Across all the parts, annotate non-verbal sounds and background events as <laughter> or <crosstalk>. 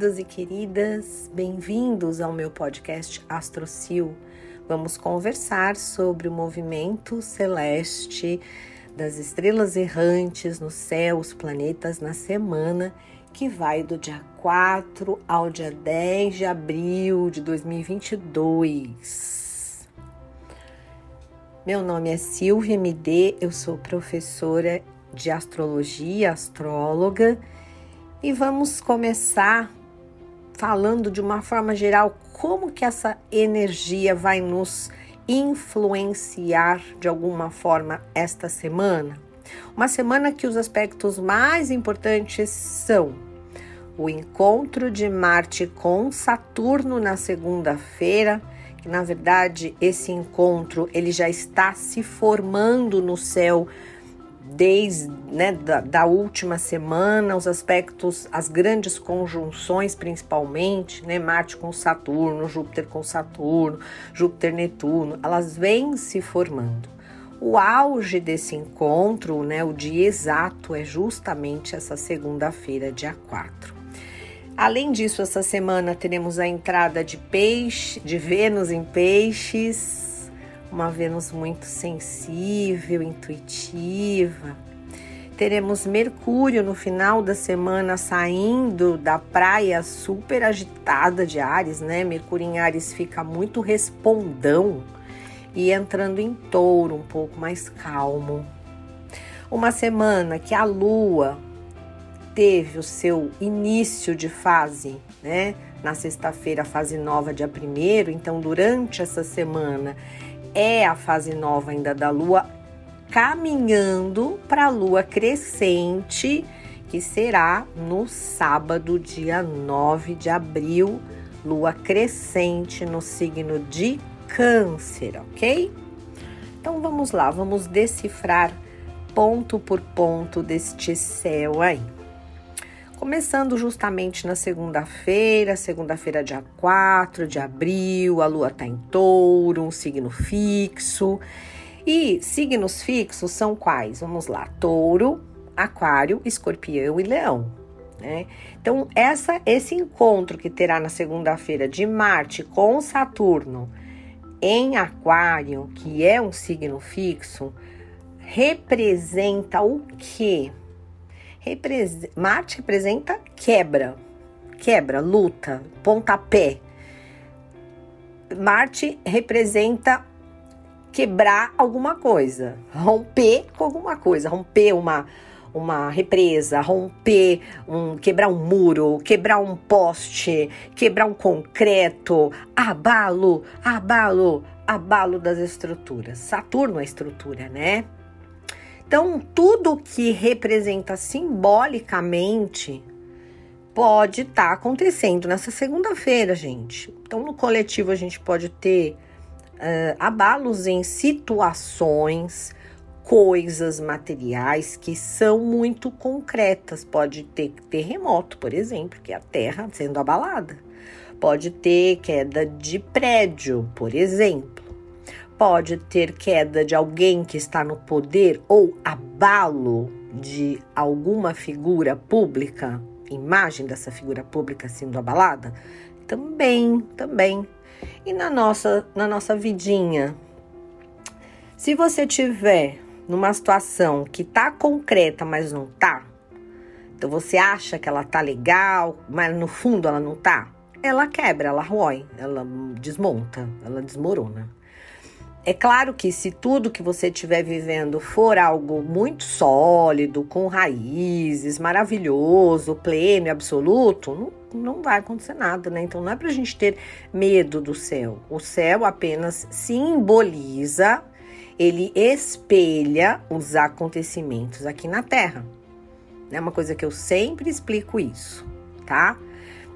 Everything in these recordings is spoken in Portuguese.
queridos e queridas, bem-vindos ao meu podcast Astrocil. Vamos conversar sobre o movimento celeste das estrelas errantes no céu, os planetas na semana que vai do dia 4 ao dia 10 de abril de 2022. Meu nome é Silvia MD, eu sou professora de astrologia, astróloga e vamos começar falando de uma forma geral como que essa energia vai nos influenciar de alguma forma esta semana. Uma semana que os aspectos mais importantes são o encontro de Marte com Saturno na segunda-feira, que na verdade esse encontro ele já está se formando no céu desde né, da, da, última semana, os aspectos, as grandes conjunções principalmente, né, Marte com Saturno, Júpiter com Saturno, Júpiter Netuno, elas vêm se formando. O auge desse encontro, né, o dia exato é justamente essa segunda-feira, dia 4. Além disso, essa semana teremos a entrada de peixe, de Vênus em peixes, uma Vênus muito sensível, intuitiva. Teremos Mercúrio no final da semana saindo da praia super agitada de Ares, né? Mercúrio em Ares fica muito respondão e entrando em touro, um pouco mais calmo. Uma semana que a Lua teve o seu início de fase, né? Na sexta-feira, fase nova, dia 1 então durante essa semana é a fase nova ainda da Lua, caminhando para a Lua crescente, que será no sábado, dia 9 de abril, Lua crescente no signo de Câncer, ok? Então vamos lá, vamos decifrar ponto por ponto deste céu aí. Começando justamente na segunda-feira, segunda-feira, dia 4 de abril, a lua está em touro, um signo fixo. E signos fixos são quais? Vamos lá: touro, aquário, escorpião e leão. Né? Então, essa, esse encontro que terá na segunda-feira de Marte com Saturno em Aquário, que é um signo fixo, representa o Marte representa quebra, quebra, luta, pontapé. Marte representa quebrar alguma coisa, romper com alguma coisa, romper uma uma represa, romper, um, quebrar um muro, quebrar um poste, quebrar um concreto, abalo, abalo, abalo das estruturas. Saturno é estrutura, né? Então, tudo que representa simbolicamente pode estar tá acontecendo nessa segunda-feira, gente. Então, no coletivo, a gente pode ter uh, abalos em situações, coisas materiais que são muito concretas. Pode ter terremoto, por exemplo, que é a terra sendo abalada. Pode ter queda de prédio, por exemplo pode ter queda de alguém que está no poder ou abalo de alguma figura pública, imagem dessa figura pública sendo abalada? Também, também. E na nossa, na nossa vidinha, se você tiver numa situação que tá concreta, mas não tá, então você acha que ela tá legal, mas no fundo ela não tá, ela quebra, ela rói, ela desmonta, ela desmorona. É claro que se tudo que você estiver vivendo for algo muito sólido, com raízes, maravilhoso, pleno, absoluto, não, não vai acontecer nada, né? Então não é pra gente ter medo do céu. O céu apenas simboliza, ele espelha os acontecimentos aqui na Terra. É uma coisa que eu sempre explico isso, tá?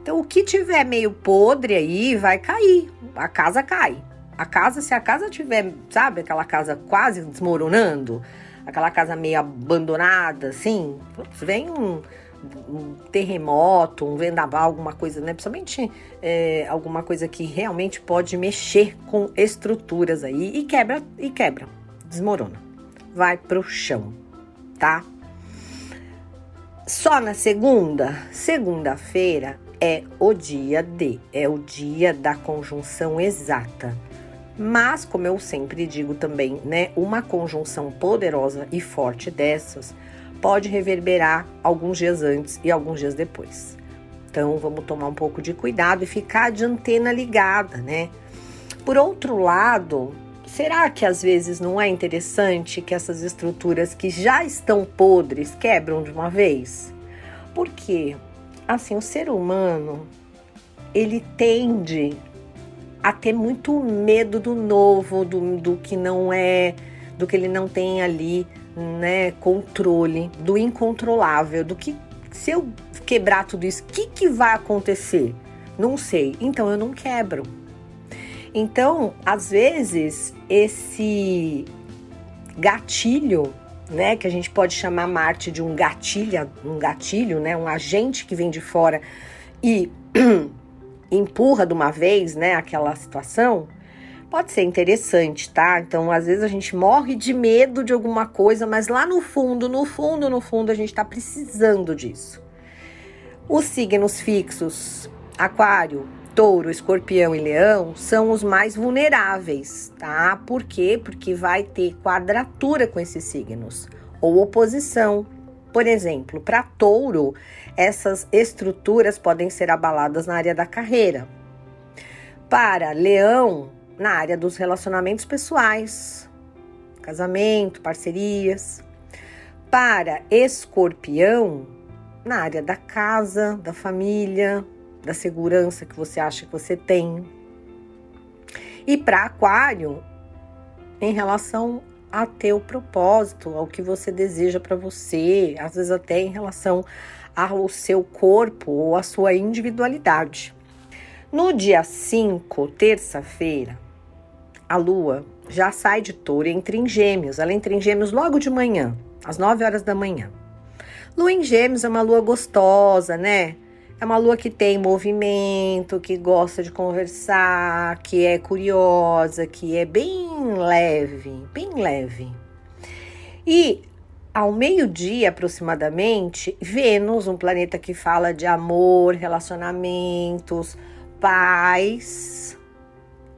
Então o que tiver meio podre aí vai cair, a casa cai. A casa, se a casa tiver, sabe, aquela casa quase desmoronando, aquela casa meio abandonada, assim, vem um, um terremoto, um vendaval, alguma coisa, né? Principalmente é, alguma coisa que realmente pode mexer com estruturas aí e quebra, e quebra, desmorona. Vai pro chão, tá? Só na segunda, segunda-feira, é o dia D, é o dia da conjunção exata. Mas, como eu sempre digo também, né, uma conjunção poderosa e forte dessas pode reverberar alguns dias antes e alguns dias depois. Então, vamos tomar um pouco de cuidado e ficar de antena ligada, né? Por outro lado, será que às vezes não é interessante que essas estruturas que já estão podres quebram de uma vez? Por quê? assim, o ser humano ele tende a ter muito medo do novo, do, do que não é, do que ele não tem ali, né, controle, do incontrolável, do que se eu quebrar tudo isso, o que, que vai acontecer? Não sei. Então eu não quebro. Então, às vezes, esse gatilho né, que a gente pode chamar Marte de um gatilho, um gatilho, né, um agente que vem de fora e <clears throat> empurra de uma vez, né, aquela situação, pode ser interessante, tá? Então, às vezes a gente morre de medo de alguma coisa, mas lá no fundo, no fundo, no fundo, a gente está precisando disso. Os signos fixos, Aquário, Touro, Escorpião e Leão são os mais vulneráveis, tá? Por quê? Porque vai ter quadratura com esses signos ou oposição. Por exemplo, para Touro, essas estruturas podem ser abaladas na área da carreira. Para Leão, na área dos relacionamentos pessoais, casamento, parcerias. Para Escorpião, na área da casa, da família, da segurança que você acha que você tem. E para Aquário, em relação a teu propósito, ao que você deseja para você, às vezes até em relação ao seu corpo ou à sua individualidade. No dia 5, terça-feira, a lua já sai de touro e entra em gêmeos. Ela entra em gêmeos logo de manhã, às 9 horas da manhã. Lua em gêmeos é uma lua gostosa, né? É uma lua que tem movimento, que gosta de conversar, que é curiosa, que é bem leve, bem leve. E ao meio-dia aproximadamente, Vênus, um planeta que fala de amor, relacionamentos, paz,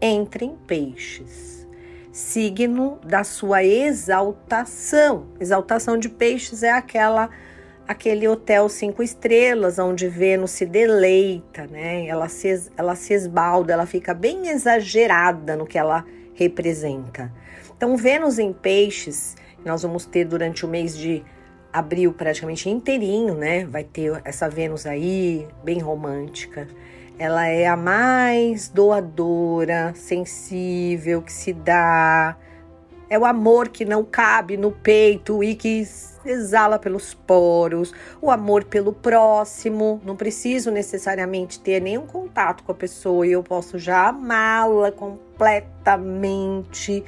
entra em peixes. Signo da sua exaltação. Exaltação de peixes é aquela aquele hotel cinco estrelas, onde Vênus se deleita, né? Ela se, ela se esbalda, ela fica bem exagerada no que ela representa. Então, Vênus em peixes, nós vamos ter durante o mês de abril praticamente inteirinho, né? Vai ter essa Vênus aí, bem romântica. Ela é a mais doadora, sensível, que se dá. É o amor que não cabe no peito e que exala pelos poros, o amor pelo próximo. Não preciso necessariamente ter nenhum contato com a pessoa e eu posso já amá-la completamente,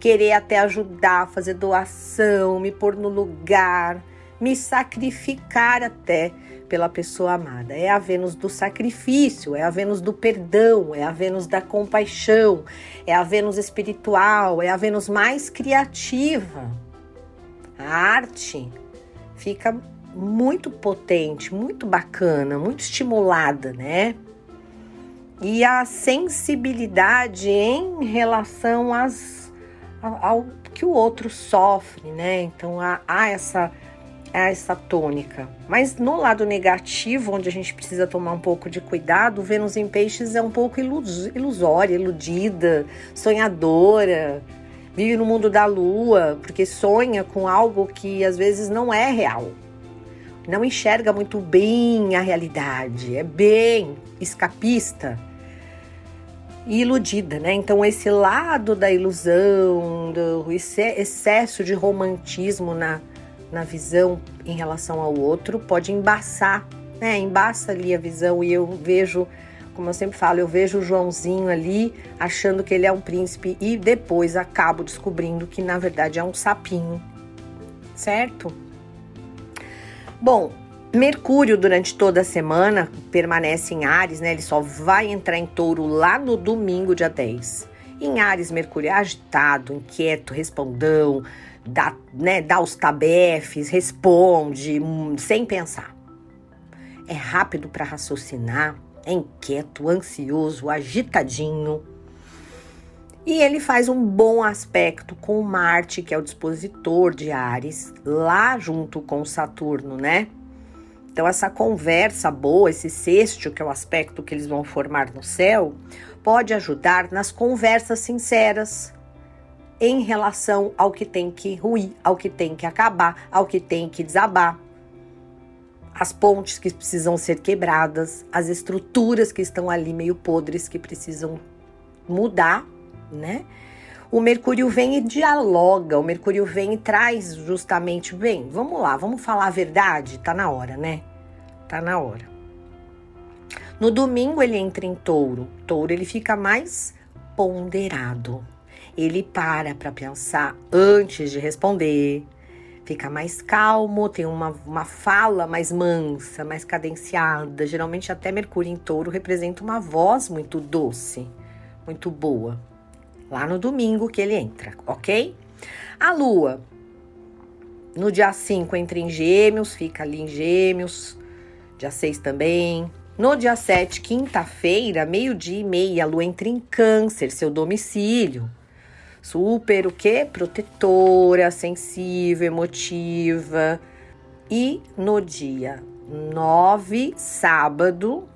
querer até ajudar, fazer doação, me pôr no lugar, me sacrificar até pela pessoa amada. É a Vênus do sacrifício, é a Vênus do perdão, é a Vênus da compaixão, é a Vênus espiritual, é a Vênus mais criativa a arte fica muito potente, muito bacana, muito estimulada, né? E a sensibilidade em relação às, ao que o outro sofre, né? Então há, há essa, há essa tônica. Mas no lado negativo, onde a gente precisa tomar um pouco de cuidado, Vênus em Peixes é um pouco ilusória, iludida, sonhadora, vive no mundo da lua, porque sonha com algo que às vezes não é real. Não enxerga muito bem a realidade, é bem escapista e iludida, né? Então, esse lado da ilusão, do excesso de romantismo na, na visão em relação ao outro pode embaçar, né? Embaça ali a visão e eu vejo como eu sempre falo, eu vejo o Joãozinho ali achando que ele é um príncipe e depois acabo descobrindo que na verdade é um sapinho, certo? Bom, Mercúrio durante toda a semana permanece em Ares, né? Ele só vai entrar em touro lá no domingo, dia 10. Em Ares, Mercúrio é agitado, inquieto, respondão, dá, né, dá os tabefes, responde hum, sem pensar é rápido para raciocinar, é inquieto, ansioso, agitadinho. E ele faz um bom aspecto com Marte, que é o dispositor de Ares, lá junto com Saturno, né? Então, essa conversa boa, esse sexto, que é o aspecto que eles vão formar no céu, pode ajudar nas conversas sinceras em relação ao que tem que ruir, ao que tem que acabar, ao que tem que desabar. As pontes que precisam ser quebradas, as estruturas que estão ali meio podres que precisam mudar né? O Mercúrio vem e dialoga, o Mercúrio vem e traz justamente, bem, vamos lá, vamos falar a verdade, tá na hora, né? Tá na hora. No domingo ele entra em touro. Touro ele fica mais ponderado. Ele para para pensar antes de responder. Fica mais calmo, tem uma, uma fala mais mansa, mais cadenciada. Geralmente, até Mercúrio em touro representa uma voz muito doce, muito boa lá no domingo que ele entra, ok? A lua, no dia 5 entra em Gêmeos, fica ali em Gêmeos, dia 6 também. No dia 7, quinta-feira, meio-dia e meia, a lua entra em Câncer, seu domicílio. Super o quê? Protetora, sensível, emotiva. E no dia 9, sábado,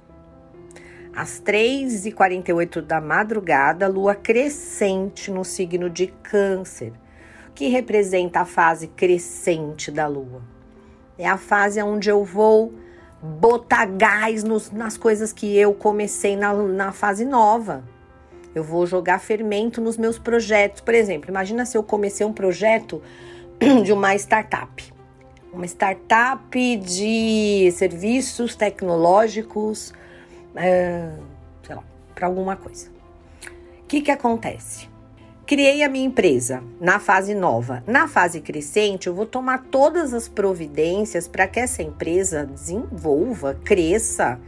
às 3h48 da madrugada, lua crescente no signo de Câncer, que representa a fase crescente da lua. É a fase onde eu vou botar gás nos, nas coisas que eu comecei na, na fase nova. Eu vou jogar fermento nos meus projetos. Por exemplo, imagina se eu comecei um projeto <clears throat> de uma startup. Uma startup de serviços tecnológicos é, sei lá, para alguma coisa. O que, que acontece? Criei a minha empresa na fase nova. Na fase crescente, eu vou tomar todas as providências para que essa empresa desenvolva, cresça.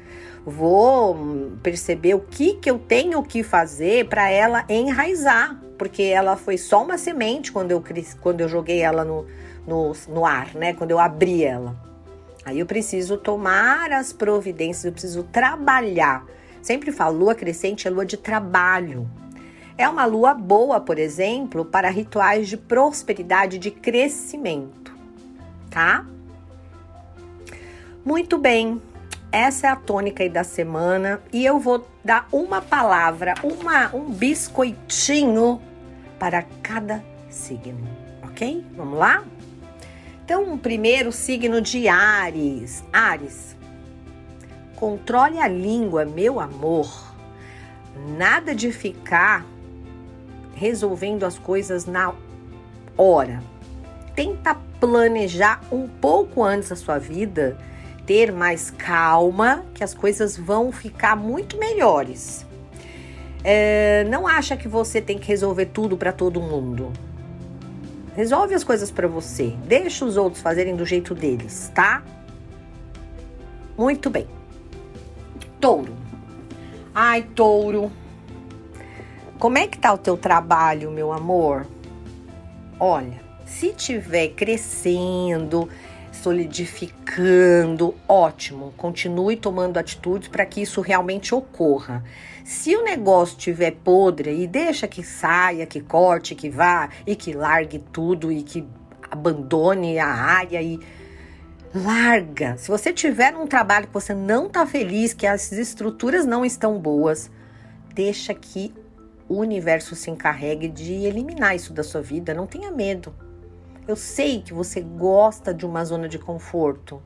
Vou perceber o que, que eu tenho que fazer para ela enraizar, porque ela foi só uma semente quando eu, quando eu joguei ela no, no, no ar, né? Quando eu abri ela. Aí eu preciso tomar as providências, eu preciso trabalhar. Sempre falo, lua crescente é lua de trabalho. É uma lua boa, por exemplo, para rituais de prosperidade, de crescimento, tá? Muito bem, essa é a tônica aí da semana e eu vou dar uma palavra, uma, um biscoitinho para cada signo, ok? Vamos lá? Então, primeiro signo de Ares. Ares, controle a língua, meu amor. Nada de ficar resolvendo as coisas na hora. Tenta planejar um pouco antes a sua vida, ter mais calma, que as coisas vão ficar muito melhores. É, não acha que você tem que resolver tudo para todo mundo. Resolve as coisas para você. Deixa os outros fazerem do jeito deles, tá? Muito bem. Touro. Ai, touro. Como é que tá o teu trabalho, meu amor? Olha, se tiver crescendo, solidificando, ótimo. Continue tomando atitudes para que isso realmente ocorra. Se o negócio estiver podre e deixa que saia, que corte, que vá e que largue tudo e que abandone a área e larga. Se você tiver um trabalho que você não está feliz, que as estruturas não estão boas, deixa que o universo se encarregue de eliminar isso da sua vida. Não tenha medo. Eu sei que você gosta de uma zona de conforto.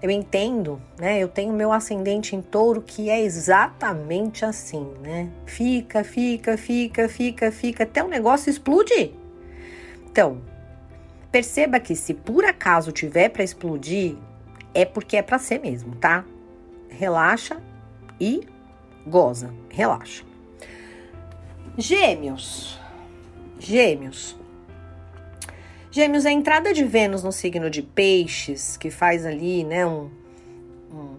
Eu entendo, né? Eu tenho meu ascendente em touro que é exatamente assim, né? Fica, fica, fica, fica, fica, até o negócio explodir. Então, perceba que se por acaso tiver para explodir, é porque é para ser mesmo, tá? Relaxa e goza, relaxa. Gêmeos. Gêmeos. Gêmeos, a entrada de Vênus no signo de Peixes, que faz ali, né, um, um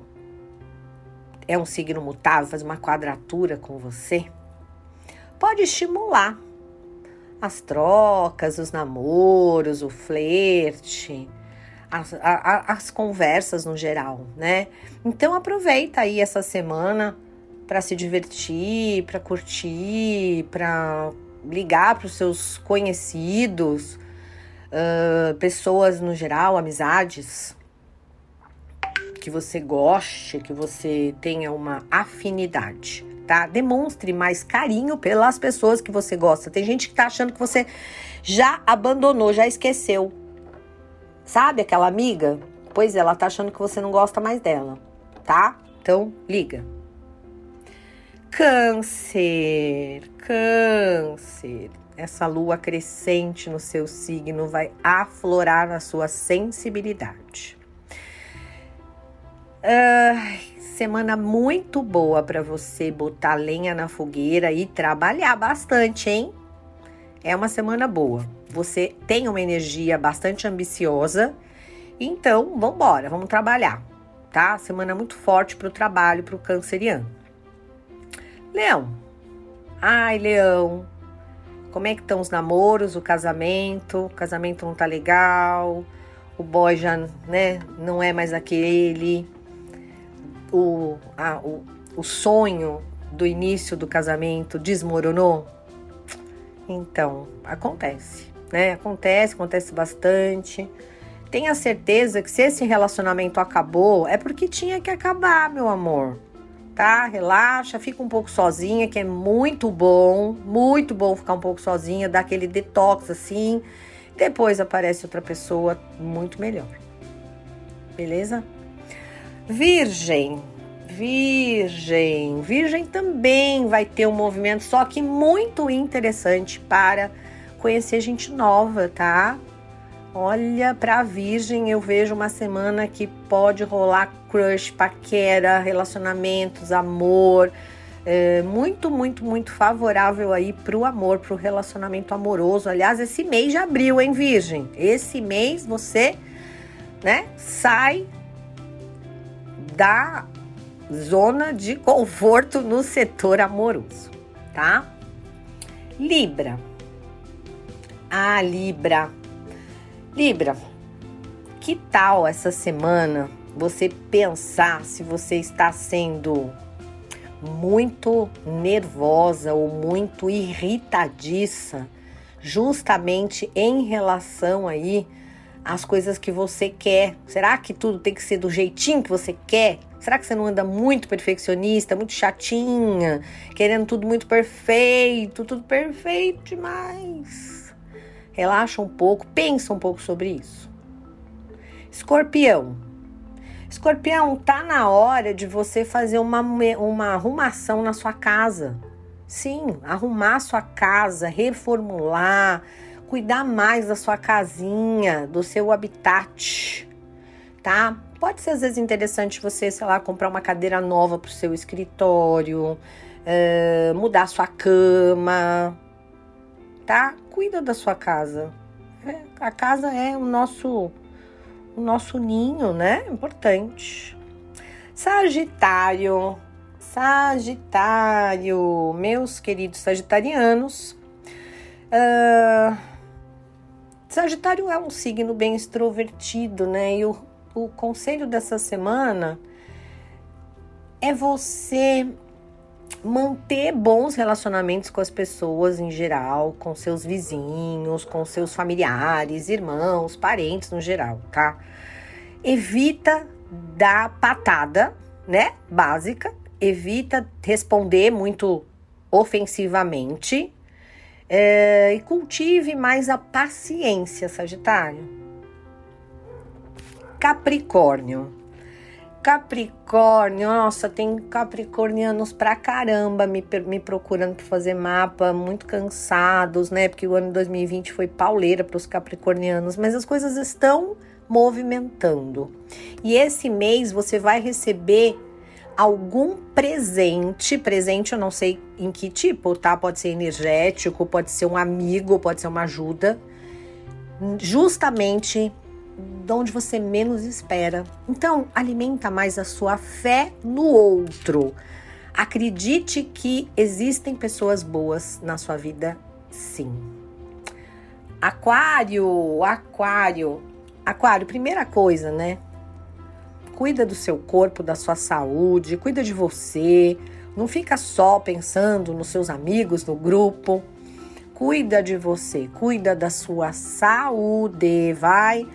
é um signo mutável, faz uma quadratura com você, pode estimular as trocas, os namoros, o flerte, as, a, as conversas no geral, né? Então aproveita aí essa semana para se divertir, para curtir, para ligar para os seus conhecidos, pessoas no geral, amizades que você goste, que você tenha uma afinidade, tá? Demonstre mais carinho pelas pessoas que você gosta. Tem gente que tá achando que você já abandonou, já esqueceu. Sabe aquela amiga? Pois é, ela tá achando que você não gosta mais dela, tá? Então, liga. Câncer, câncer. Essa lua crescente no seu signo vai aflorar a sua sensibilidade. Uh, semana muito boa para você botar lenha na fogueira e trabalhar bastante, hein? É uma semana boa. Você tem uma energia bastante ambiciosa, então vamos embora, vamos trabalhar, tá? Semana muito forte para o trabalho, para o canceriano. Leão. Ai, Leão. Como é que estão os namoros, o casamento? O casamento não tá legal. O boy já, né, não é mais aquele. O, a, o, o sonho do início do casamento desmoronou? Então, acontece, né? Acontece, acontece bastante. Tenha certeza que se esse relacionamento acabou, é porque tinha que acabar, meu amor tá? Relaxa, fica um pouco sozinha, que é muito bom, muito bom ficar um pouco sozinha, dar aquele detox assim. Depois aparece outra pessoa muito melhor. Beleza? Virgem. Virgem. Virgem também vai ter um movimento, só que muito interessante para conhecer gente nova, tá? Olha, para a Virgem eu vejo uma semana que pode rolar crush, paquera, relacionamentos, amor. É muito, muito, muito favorável aí para o amor, para o relacionamento amoroso. Aliás, esse mês já abriu, hein, Virgem? Esse mês você, né, sai da zona de conforto no setor amoroso, tá? Libra. Ah, Libra. Libra, que tal essa semana você pensar se você está sendo muito nervosa ou muito irritadiça, justamente em relação aí às coisas que você quer. Será que tudo tem que ser do jeitinho que você quer? Será que você não anda muito perfeccionista, muito chatinha, querendo tudo muito perfeito, tudo perfeito demais? Relaxa um pouco, pensa um pouco sobre isso. Escorpião. Escorpião, tá na hora de você fazer uma, uma arrumação na sua casa. Sim, arrumar sua casa, reformular, cuidar mais da sua casinha, do seu habitat, tá? Pode ser às vezes interessante você, sei lá, comprar uma cadeira nova para o seu escritório, uh, mudar sua cama, tá? Cuida da sua casa. É, a casa é o nosso, o nosso ninho, né? Importante. Sagitário. Sagitário, meus queridos sagitarianos. Uh, Sagitário é um signo bem extrovertido, né? E o, o conselho dessa semana é você manter bons relacionamentos com as pessoas em geral, com seus vizinhos, com seus familiares, irmãos, parentes no geral, tá? Evita dar patada, né? Básica. Evita responder muito ofensivamente. É, e cultive mais a paciência, Sagitário. Capricórnio. Capricórnio, nossa, tem capricornianos pra caramba me, me procurando para fazer mapa, muito cansados, né? Porque o ano 2020 foi pauleira para os capricornianos, mas as coisas estão movimentando. E esse mês você vai receber algum presente, presente eu não sei em que tipo, tá? Pode ser energético, pode ser um amigo, pode ser uma ajuda, justamente de onde você menos espera. Então, alimenta mais a sua fé no outro. Acredite que existem pessoas boas na sua vida, sim. Aquário, Aquário. Aquário, primeira coisa, né? Cuida do seu corpo, da sua saúde, cuida de você. Não fica só pensando nos seus amigos, no grupo. Cuida de você, cuida da sua saúde. Vai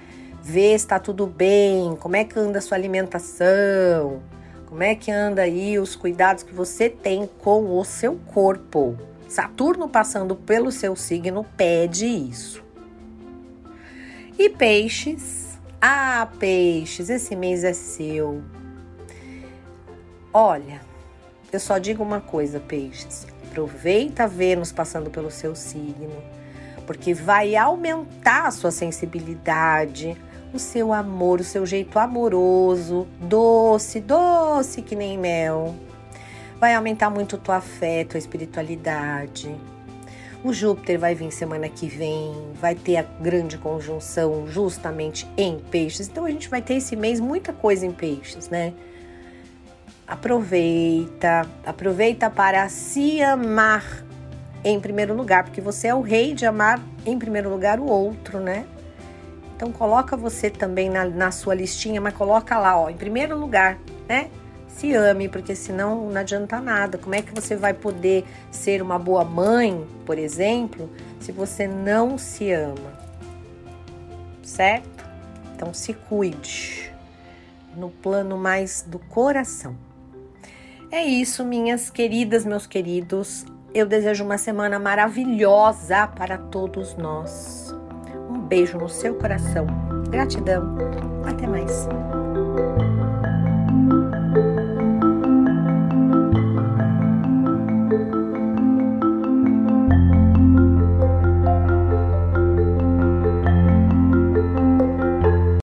ver se está tudo bem, como é que anda a sua alimentação, como é que anda aí os cuidados que você tem com o seu corpo. Saturno passando pelo seu signo pede isso. E peixes? Ah, peixes, esse mês é seu. Olha, eu só digo uma coisa, peixes. Aproveita Vênus passando pelo seu signo, porque vai aumentar a sua sensibilidade, o seu amor, o seu jeito amoroso, doce, doce que nem mel. Vai aumentar muito o teu afeto, a espiritualidade. O Júpiter vai vir semana que vem, vai ter a grande conjunção justamente em peixes. Então a gente vai ter esse mês muita coisa em peixes, né? Aproveita, aproveita para se amar em primeiro lugar, porque você é o rei de amar em primeiro lugar o outro, né? Então coloca você também na, na sua listinha, mas coloca lá, ó, em primeiro lugar, né? Se ame, porque senão não adianta nada. Como é que você vai poder ser uma boa mãe, por exemplo, se você não se ama? Certo? Então se cuide no plano mais do coração. É isso, minhas queridas, meus queridos. Eu desejo uma semana maravilhosa para todos nós. Beijo no seu coração. Gratidão. Até mais.